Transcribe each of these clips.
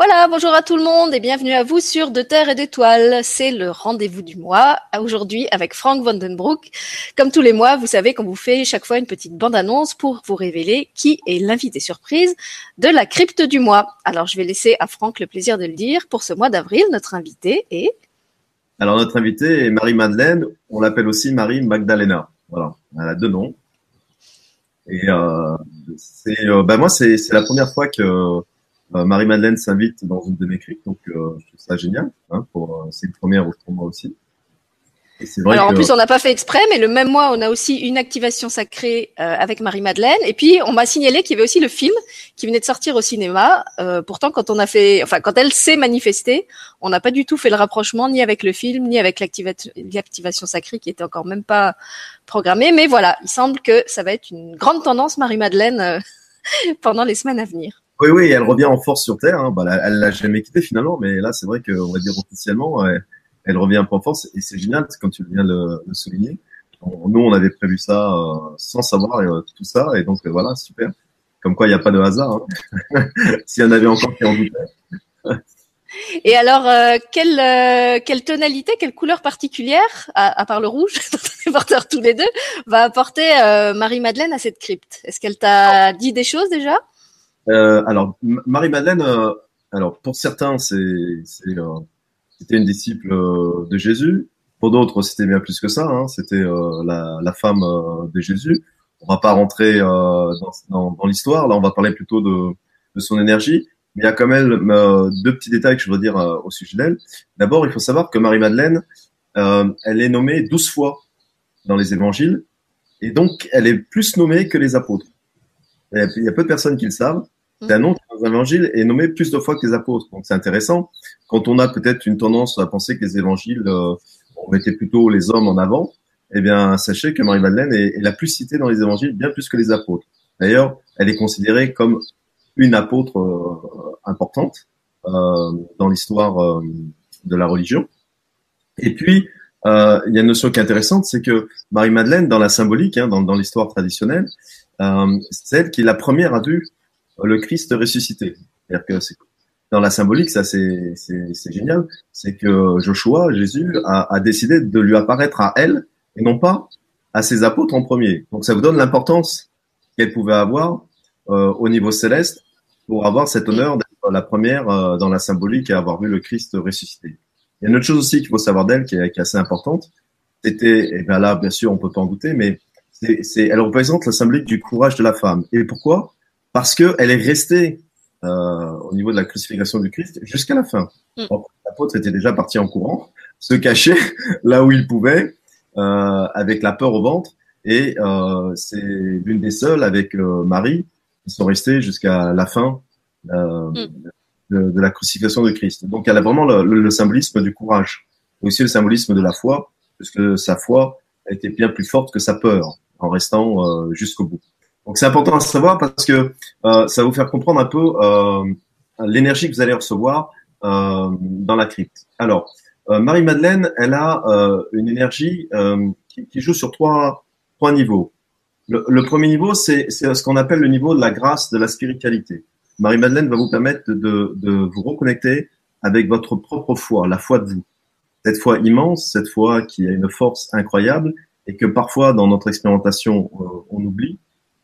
Voilà, bonjour à tout le monde et bienvenue à vous sur De Terre et d'Étoiles. C'est le rendez-vous du mois, aujourd'hui avec Frank Vandenbroek. Comme tous les mois, vous savez qu'on vous fait chaque fois une petite bande-annonce pour vous révéler qui est l'invité surprise de la crypte du mois. Alors je vais laisser à Franck le plaisir de le dire. Pour ce mois d'avril, notre invité est... Alors notre invité est Marie-Madeleine, on l'appelle aussi Marie Magdalena. Voilà, elle a deux noms. Et euh, euh, ben moi, c'est la première fois que Marie-Madeleine s'invite dans une de mes cryptes, donc euh, je trouve ça génial. Hein, pour, euh, c'est une première pour moi aussi. Alors en plus on n'a pas fait exprès, mais le même mois on a aussi une activation sacrée avec Marie-Madeleine. Et puis on m'a signalé qu'il y avait aussi le film qui venait de sortir au cinéma. pourtant quand on a fait, enfin quand elle s'est manifestée, on n'a pas du tout fait le rapprochement ni avec le film ni avec l'activation sacrée qui était encore même pas programmée. Mais voilà, il semble que ça va être une grande tendance Marie-Madeleine pendant les semaines à venir. Oui, oui, elle revient en force sur Terre. Hein. Bah, elle l'a jamais quitté finalement, mais là, c'est vrai qu'on va dire officiellement, elle revient un peu en force et c'est génial, comme tu viens de le, souligner. nous, on avait prévu ça euh, sans savoir euh, tout ça, et donc euh, voilà, super. Comme quoi, il n'y a pas de hasard. Hein. S'il y en avait encore qui en doutaient. Et alors, quelle, quelle tonalité, quelle couleur particulière, à, part le rouge, porteurs tous les deux, va apporter Marie-Madeleine à cette crypte? Est-ce qu'elle t'a dit des choses déjà? Euh, alors, Marie-Madeleine, euh, alors pour certains, c'est, euh, c'était une disciple de Jésus. Pour d'autres, c'était bien plus que ça. Hein. C'était la, femme de Jésus. On va pas rentrer dans l'histoire. Là, on va parler plutôt de, de son énergie. Mais il y a quand même deux petits détails que je veux dire au sujet d'elle. D'abord, il faut savoir que Marie-Madeleine, elle est nommée douze fois dans les évangiles. Et donc, elle est plus nommée que les apôtres. Il y a peu de personnes qui le savent. Nom qui dans l'évangile est nommé plus de fois que les apôtres. Donc c'est intéressant. Quand on a peut-être une tendance à penser que les évangiles, euh, on mettait plutôt les hommes en avant, eh bien sachez que Marie-Madeleine est, la plus citée dans les évangiles, bien plus que les apôtres. D'ailleurs, elle est considérée comme une apôtre euh, importante euh, dans l'histoire euh, de la religion. Et puis, euh, il y a une notion qui est intéressante, c'est que Marie-Madeleine, dans la symbolique, hein, dans, dans l'histoire traditionnelle, c'est elle qui la première a vu le Christ ressuscité. C'est-à-dire que dans la symbolique, ça c'est génial, c'est que Joshua, Jésus, a, a, décidé de lui apparaître à elle et non pas à ses apôtres en premier. Donc ça vous donne l'importance qu'elle pouvait avoir euh, au niveau céleste pour avoir cet honneur d'être la première euh, dans la symbolique et avoir vu le Christ ressuscité. Il y a une autre chose aussi qu'il faut savoir d'elle qui, qui, est assez importante. C'était, et bien là, bien sûr, on peut pas en douter, mais c'est, elle représente la symbolique du courage de la femme. Et pourquoi? Parce qu'elle est restée euh, au niveau de la crucifixion du Christ jusqu'à la fin. Mm. L'apôtre était déjà parti en courant, se cachait là où il pouvait, euh, avec la peur au ventre, et euh, c'est l'une des seules avec Marie qui sont restées jusqu'à la fin mm. de, de, la crucifixion de Christ. Donc elle a vraiment le, le, symbolisme du courage, aussi le symbolisme de la foi, puisque sa foi était bien plus forte que sa peur en restant jusqu'au bout. Donc c'est important à savoir parce que euh, ça va vous faire comprendre un peu euh, l'énergie que vous allez recevoir euh, dans la crypte. Alors, euh, Marie-Madeleine, elle a euh, une énergie euh, qui, qui, joue sur trois, trois niveaux. Le, le premier niveau, c'est ce qu'on appelle le niveau de la grâce, de la spiritualité. Marie-Madeleine va vous permettre de, de vous reconnecter avec votre propre foi, la foi de vous. Cette foi immense, cette foi qui a une force incroyable et que parfois dans notre expérimentation on oublie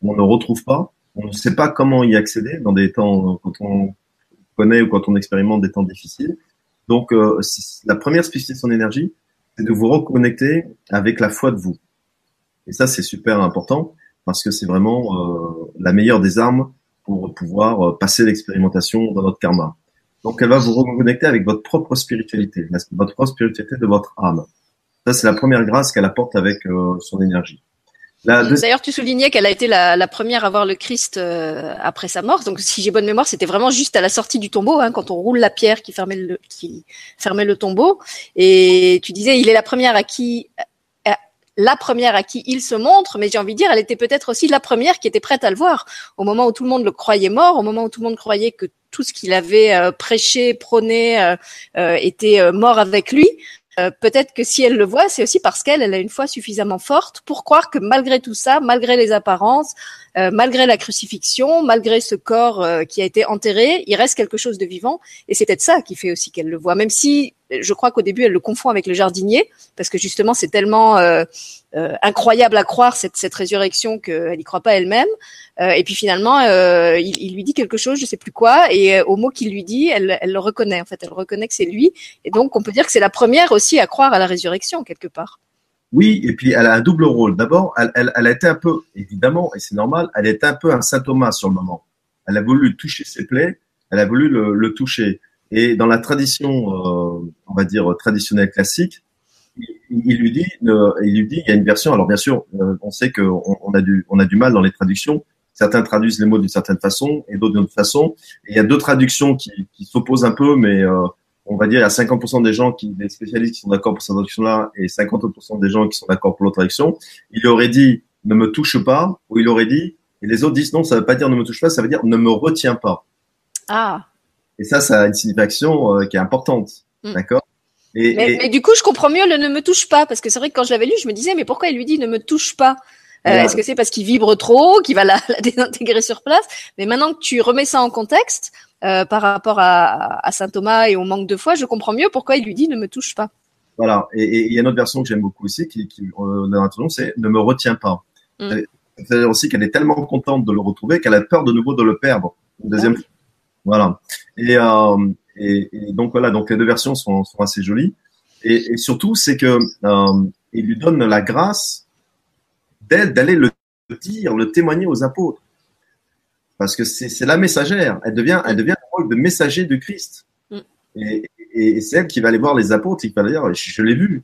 on ne retrouve pas. On ne sait pas comment y accéder dans des temps quand on connaît ou quand on expérimente des temps difficiles. Donc, euh, la première spécificité de son énergie, c'est de vous reconnecter avec la foi de vous. Et ça, c'est super important parce que c'est vraiment euh, la meilleure des armes pour pouvoir euh, passer l'expérimentation dans notre karma. Donc, elle va vous reconnecter avec votre propre spiritualité, votre propre spiritualité de votre âme. Ça, c'est la première grâce qu'elle apporte avec son énergie. D'ailleurs, tu soulignais qu'elle a été la, la, première à voir le Christ euh, après sa mort. Donc, si j'ai bonne mémoire, c'était vraiment juste à la sortie du tombeau, hein, quand on roule la pierre qui fermait le, qui fermait le tombeau. Et tu disais, il est la première à qui euh, la première à qui il se montre, mais j'ai envie de dire, elle était peut-être aussi la première qui était prête à le voir. Au moment où tout le monde le croyait mort, au moment où tout le monde croyait que tout ce qu'il avait euh, prêché, prôné, était mort avec lui, euh, peut-être que si elle le voit, c'est aussi parce qu'elle, elle a une foi suffisamment forte pour croire que malgré tout ça, malgré les apparences, euh, malgré la crucifixion, malgré ce corps euh, qui a été enterré, il reste quelque chose de vivant. Et c'est peut-être ça qui fait aussi qu'elle le voit, même si je crois qu'au début elle le confond avec le jardinier, parce que justement c'est tellement incroyable à croire cette, résurrection qu'elle n'y croit pas elle-même. et puis finalement, il, lui dit quelque chose, je sais plus quoi, et au mot qu'il lui dit, elle, le reconnaît. En fait, elle reconnaît que c'est lui. Et donc on peut dire que c'est la première aussi à croire à la résurrection quelque part. Oui, et puis elle a un double rôle. D'abord, elle, a été un peu, évidemment, et c'est normal, elle est un peu un saint Thomas sur le moment. Elle a voulu toucher ses plaies, elle a voulu le, toucher. Et dans la tradition, euh, on va dire traditionnelle classique, il, lui dit, il lui dit, il y a une version. Alors bien sûr, euh, on sait qu'on on a du, on a du mal dans les traductions. Certains traduisent les mots d'une certaine façon et d'autres d'une autre façon. Et il y a deux traductions qui, qui s'opposent un peu, mais euh, on va dire, il y a 50% des gens qui, des spécialistes qui sont d'accord pour cette traduction-là et 50% des gens qui sont d'accord pour l'autre traduction. Il aurait dit ne me touche pas ou il aurait dit et les autres disent non, ça veut pas dire ne me touche pas, ça veut dire ne me retiens pas. Ah. Et ça, ça a une signification euh, qui est importante, hmm. d'accord et, mais, mais, du coup, je comprends mieux le ne me touche pas parce que c'est vrai que quand je l'avais lu, je me disais mais pourquoi il lui dit ne me touche pas? Euh, Est-ce que c'est parce qu'il vibre trop, qu'il va la, la, désintégrer sur place? Mais maintenant que tu remets ça en contexte, euh, par rapport à, à, saint Thomas et au manque de foi, je comprends mieux pourquoi il lui dit ne me touche pas. Voilà. Et il y a une autre version que j'aime beaucoup aussi, qui, qui euh, dans l'introduction, c'est ne me retiens pas. Mm. C'est-à-dire aussi qu'elle est tellement contente de le retrouver qu'elle a peur de nouveau de le perdre. Une deuxième fois. Voilà. Et, euh, et, et, donc voilà, donc les deux versions sont, sont assez jolies. Et, et surtout, c'est que euh, il lui donne la grâce d'aller le dire, le témoigner aux apôtres parce que c'est la messagère. Elle devient, elle devient le rôle de messager de Christ. Mm. Et, et, c'est elle qui va aller voir les apôtres et qui va dire Je, l'ai vu.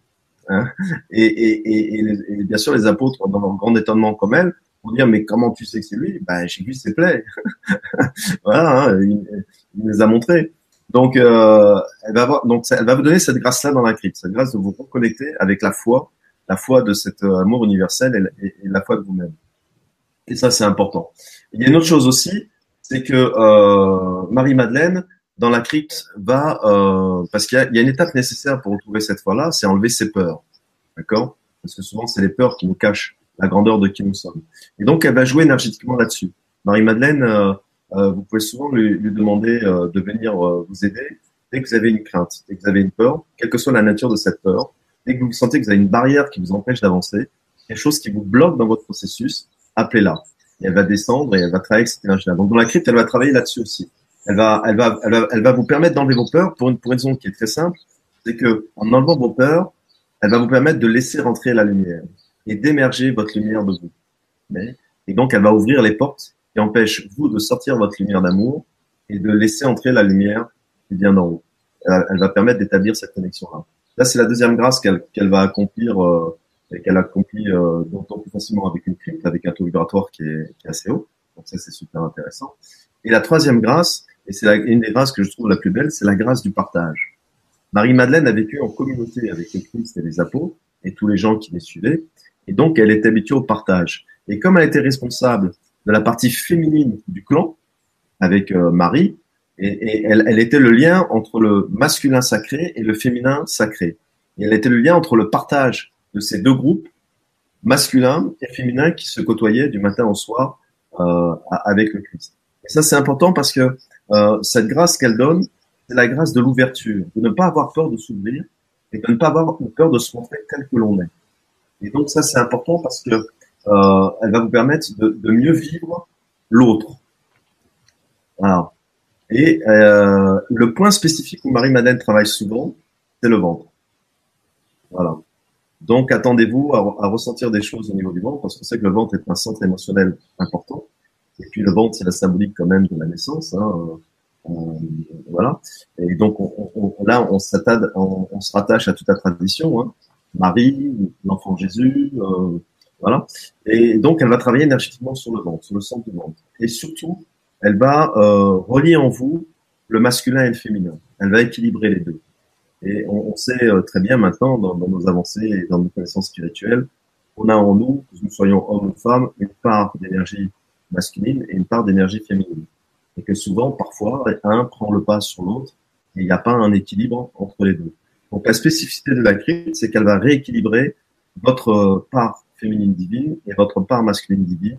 Hein et, bien sûr, les apôtres, dans leur grand étonnement comme elle, vont dire Mais comment tu sais que c'est lui? Ben, J'ai vu ses plaies. voilà, hein, il, les a montrés. Donc, euh, elle, va avoir, donc, elle va vous donner cette grâce-là dans la crypte, cette grâce de vous reconnecter avec la foi, la foi de cet euh, amour universel et la foi de vous-même. Et ça, c'est important. Il y a une autre chose aussi, c'est que euh, Marie-Madeleine, dans la crypte, va, parce qu'il y, y, a une étape nécessaire pour retrouver cette foi-là, c'est enlever ses peurs. D'accord? Parce que souvent, c'est les peurs qui nous cachent la grandeur de qui nous sommes. Et donc, elle va jouer énergétiquement là-dessus. Marie-Madeleine, vous pouvez souvent lui, lui demander euh, de venir euh, vous aider dès que vous avez une crainte, dès que vous avez une peur, quelle que soit la nature de cette peur, dès que vous sentez que vous avez une barrière qui vous empêche d'avancer, quelque chose qui vous bloque dans votre processus, appelez-la et elle va descendre et elle va travailler avec cette énergie-là. Donc dans la crypte, elle va travailler là-dessus aussi. Elle va, elle va, elle va, elle va vous permettre d'enlever vos peurs pour une, pour une raison qui est très simple, c'est que en enlevant vos peurs, elle va vous permettre de laisser rentrer la lumière et d'émerger votre lumière de vous. Et donc elle va ouvrir les portes qui empêchent vous de sortir votre lumière d'amour et de laisser entrer la lumière qui vient d'en haut. Elle, va permettre d'établir cette connexion-là. Là, c'est la deuxième grâce qu'elle qu'elle va accomplir euh, et qu'elle accomplit euh, d'autant plus facilement avec une crypte, avec un taux vibratoire qui est, qui est assez haut. Donc ça, c'est super intéressant. Et la troisième grâce, et c'est une des grâces que je trouve la plus belle, c'est la grâce du partage. Marie-Madeleine a vécu en communauté avec le Christ et les apôtres et tous les gens qui les suivaient. Et donc, elle est habituée au partage. Et comme elle était responsable de la partie féminine du clan, avec euh, Marie, et, et elle, elle, était le lien entre le masculin sacré et le féminin sacré. Et elle était le lien entre le partage de ces deux groupes masculins et féminins qui se côtoyaient du matin au soir euh, avec le Christ. Et ça, c'est important parce que euh, cette grâce qu'elle donne, c'est la grâce de l'ouverture, de ne pas avoir peur de s'ouvrir et de ne pas avoir peur de se montrer tel que l'on est. Et donc ça, c'est important parce que euh, elle va vous permettre de, de mieux vivre l'autre. Voilà. Et euh, le point spécifique où Marie-Madeleine travaille souvent, c'est le ventre. Voilà. Donc, attendez-vous à, ressentir des choses au niveau du ventre, parce qu'on sait que le ventre est un centre émotionnel important. Et puis, le ventre, c'est la symbolique quand même de la naissance. Hein, euh, voilà. Et donc, on, là, on, on, on, se rattache à toute la tradition. Hein. Marie, l'enfant Jésus, euh, voilà. Et donc, elle va travailler énergétiquement sur le ventre, sur le centre du ventre. Et surtout, elle va euh, relier en vous le masculin et le féminin. Elle va équilibrer les deux. Et on, sait euh, très bien maintenant, dans, nos avancées et dans nos connaissances spirituelles, on a en nous, que nous soyons hommes ou femmes, une part d'énergie masculine et une part d'énergie féminine. Et que souvent, parfois, un prend le pas sur l'autre et il n'y a pas un équilibre entre les deux. Donc la spécificité de la crypte, c'est qu'elle va rééquilibrer votre part féminine divine et votre part masculine divine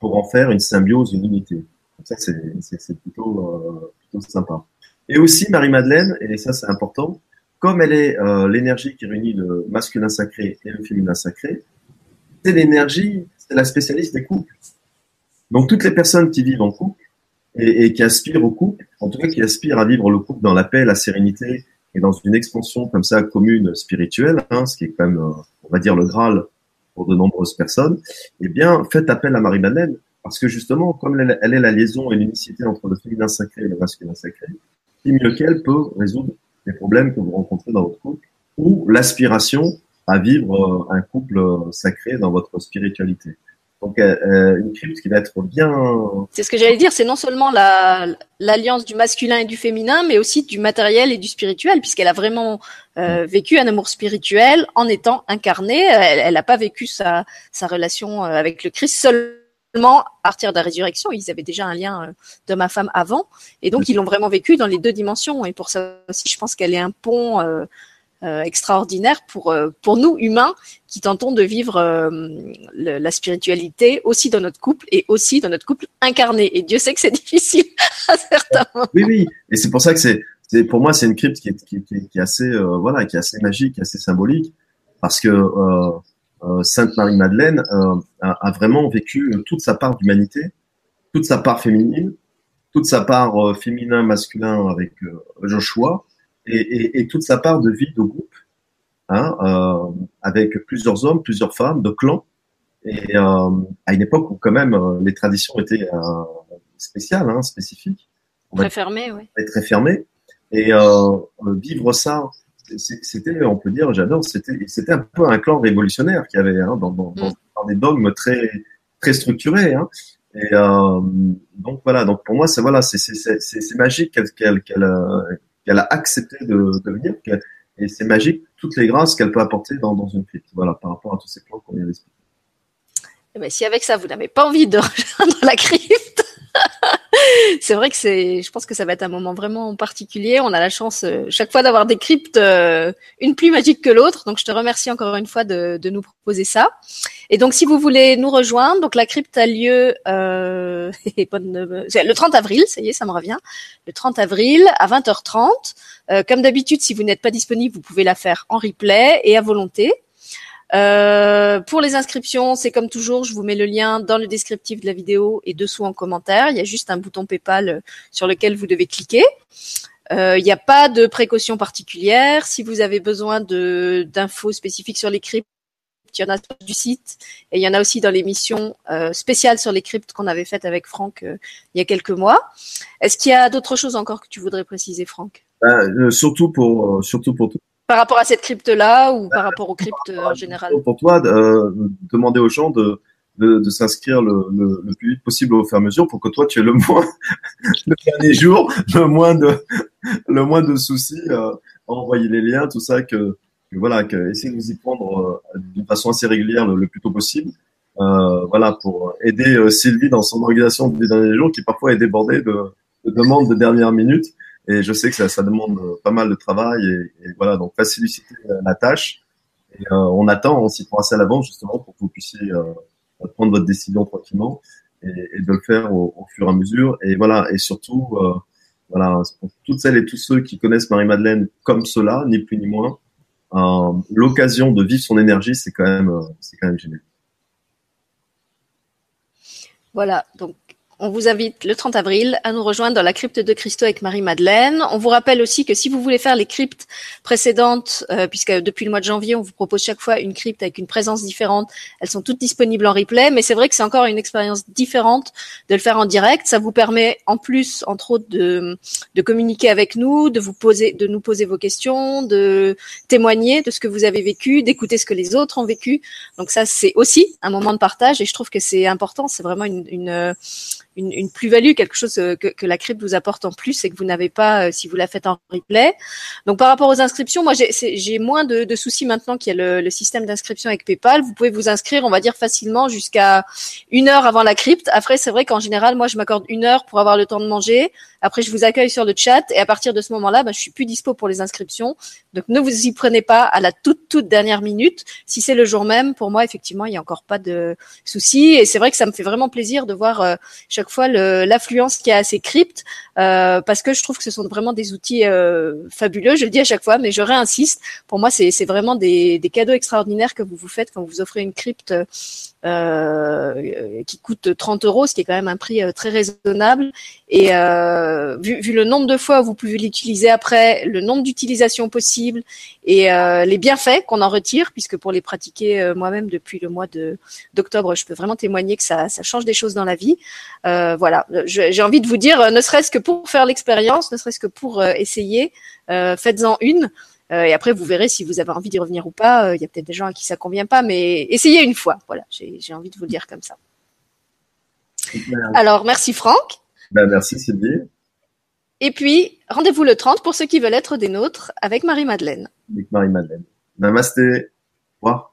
pour en faire une symbiose, une unité. Ça, c'est plutôt, euh, plutôt sympa. Et aussi, Marie-Madeleine, et ça c'est important, comme elle est euh, l'énergie qui réunit le masculin sacré et le féminin sacré, c'est l'énergie, c'est la spécialiste des couples. Donc toutes les personnes qui vivent en couple et, et, qui aspirent au couple, en tout cas qui aspirent à vivre le couple dans la paix, la sérénité et dans une expansion comme ça commune spirituelle, hein, ce qui est quand même, euh, on va dire, le Graal pour de nombreuses personnes, eh bien, faites appel à Marie-Madeleine, parce que justement, comme elle, est la liaison et l'unicité entre le féminin sacré et le masculin sacré, qui mieux qu'elle peut résoudre les problèmes que vous rencontrez dans votre couple ou l'aspiration à vivre euh, un couple euh, sacré dans votre spiritualité. Donc euh, euh, une crypte qui va être bien. C'est ce que j'allais dire, c'est non seulement l'alliance du masculin et du féminin, mais aussi du matériel et du spirituel, puisqu'elle a vraiment euh, vécu un amour spirituel en étant incarnée. Elle n'a pas vécu sa, sa relation avec le Christ seulement à partir de la résurrection. Ils avaient déjà un lien de ma femme avant, et donc ils l'ont vraiment vécu dans les deux dimensions. Et pour ça aussi, je pense qu'elle est un pont euh, extraordinaire pour euh, pour nous humains qui tentons de vivre euh, la spiritualité aussi dans notre couple et aussi dans notre couple incarné. Et Dieu sait que c'est difficile à certains moments. Oui, oui. Et c'est pour ça que c'est pour moi c'est une crypte qui est, qui, qui, qui est assez voilà qui est assez magique, assez symbolique parce que Sainte Marie Madeleine a, a, vraiment vécu toute sa part d'humanité, toute sa part féminine, toute sa part féminin masculin avec Joshua et, toute sa part de vie de groupe, hein, euh, avec plusieurs hommes, plusieurs femmes, de clans, et euh, à une époque où quand même euh, les traditions étaient spéciales, hein, spécifiques. Très fermées, oui. Très fermées. Et vivre ça, c'était, on peut dire, j'adore, c'était, un peu un clan révolutionnaire qui avait hein, dans, dans, dans, mm. des dogmes très, très structurés. Hein. Et euh, donc voilà, donc pour moi, c'est voilà, c'est, magique qu'elle, qu'elle, qu'elle a accepté de, venir. Et c'est magique, toutes les grâces qu'elle peut apporter dans, dans une crypte. Voilà, par rapport à tous ces plans qu'on vient d'expliquer. Mais eh ben, si avec ça, vous n'avez pas envie de rejoindre la crypte, c'est vrai que c'est, je pense que ça va être un moment vraiment particulier. On a la chance euh, chaque fois d'avoir des cryptes, euh, une plus magique que l'autre. Donc je te remercie encore une fois de, de, nous proposer ça. Et donc si vous voulez nous rejoindre, donc la crypte a lieu euh, le 30 avril, ça y est, ça me revient, le 30 avril à 20h30. Euh, comme d'habitude, si vous n'êtes pas disponible, vous pouvez la faire en replay et à volonté. Euh, pour les inscriptions, c'est comme toujours, je vous mets le lien dans le descriptif de la vidéo et dessous en commentaire. Il y a juste un bouton PayPal euh, sur lequel vous devez cliquer. Euh, il n'y a pas de précaution particulière. Si vous avez besoin d'infos spécifiques sur les cryptes, il y en a sur du site et il y en a aussi dans l'émission euh, spéciale sur les cryptes qu'on avait faite avec Franck il y a quelques mois. Est-ce qu'il y a d'autres choses encore que tu voudrais préciser, Franck? Ben, Surtout pour surtout pour par rapport à cette crypte-là ou par rapport aux cryptes en général Pour toi, euh, demander aux gens de, de, de s'inscrire le, le, le, plus vite possible au fur et à mesure pour que toi, tu aies le moins, le dernier jour, le moins de, le moins de soucis, euh, envoyer les liens, tout ça, que, que voilà, que essayer de vous y prendre euh, d'une façon assez régulière le, plus tôt possible. Euh, voilà, pour aider euh, Sylvie dans son organisation des derniers jours, qui parfois est débordée de, de demandes de dernière minute. Et je sais que ça, demande pas mal de travail et, voilà, donc faciliter la tâche. Euh, on attend, on s'y prend assez à l'avance justement pour que vous puissiez euh, prendre votre décision tranquillement et, de le faire au, fur et à mesure. Et voilà, et surtout, euh, voilà, pour toutes celles et tous ceux qui connaissent Marie-Madeleine comme cela, ni plus ni moins, euh, l'occasion de vivre son énergie, c'est quand même, c'est quand même génial. Voilà, donc on vous invite le 30 avril à nous rejoindre dans la crypte de Christo avec Marie-Madeleine. On vous rappelle aussi que si vous voulez faire les cryptes précédentes, euh, puisque depuis le mois de janvier, on vous propose chaque fois une crypte avec une présence différente, elles sont toutes disponibles en replay, mais c'est vrai que c'est encore une expérience différente de le faire en direct. Ça vous permet en plus, entre autres, de, de communiquer avec nous, de vous poser, de nous poser vos questions, de témoigner de ce que vous avez vécu, d'écouter ce que les autres ont vécu. Donc ça, c'est aussi un moment de partage et je trouve que c'est important. C'est vraiment une, une une, une plus-value, quelque chose que, que, la crypte vous apporte en plus et que vous n'avez pas si vous la faites en replay. Donc par rapport aux inscriptions, moi j'ai moins de, de, soucis maintenant qu'il y a le, le système d'inscription avec PayPal. Vous pouvez vous inscrire, on va dire facilement jusqu'à une heure avant la crypte. Après c'est vrai qu'en général, moi je m'accorde une heure pour avoir le temps de manger. Après je vous accueille sur le chat et à partir de ce moment-là, ben, je suis plus dispo pour les inscriptions. Donc ne vous y prenez pas à la toute toute dernière minute. Si c'est le jour même, pour moi effectivement il n'y a encore pas de souci. Et c'est vrai que ça me fait vraiment plaisir de voir euh, chaque fois l'affluence qui a à ces cryptes euh, parce que je trouve que ce sont vraiment des outils euh, fabuleux. Je le dis à chaque fois, mais je réinsiste. Pour moi, c'est vraiment des, cadeaux extraordinaires que vous vous faites quand vous offrez une crypte euh, qui coûte 30 euros, ce qui est quand même un prix très raisonnable. Et vu, le nombre de fois où vous pouvez l'utiliser après, le nombre d'utilisations possibles et les bienfaits qu'on en retire, puisque pour les pratiquer moi-même depuis le mois d'octobre, je peux vraiment témoigner que ça change des choses dans la vie. Voilà, j'ai envie de vous dire, ne serait-ce que pour faire l'expérience, ne serait-ce que pour essayer, faites-en une. Euh, et après, vous verrez si vous avez envie d'y revenir ou pas. Euh, il y a peut-être des gens à qui ça convient pas, mais essayez une fois. Voilà, j'ai envie de vous le dire comme ça. Alors, merci Franck. Ben, merci Sylvie. Et puis, rendez-vous le 30 pour ceux qui veulent être des nôtres avec Marie-Madeleine. Avec Marie-Madeleine. Namasté. Au revoir.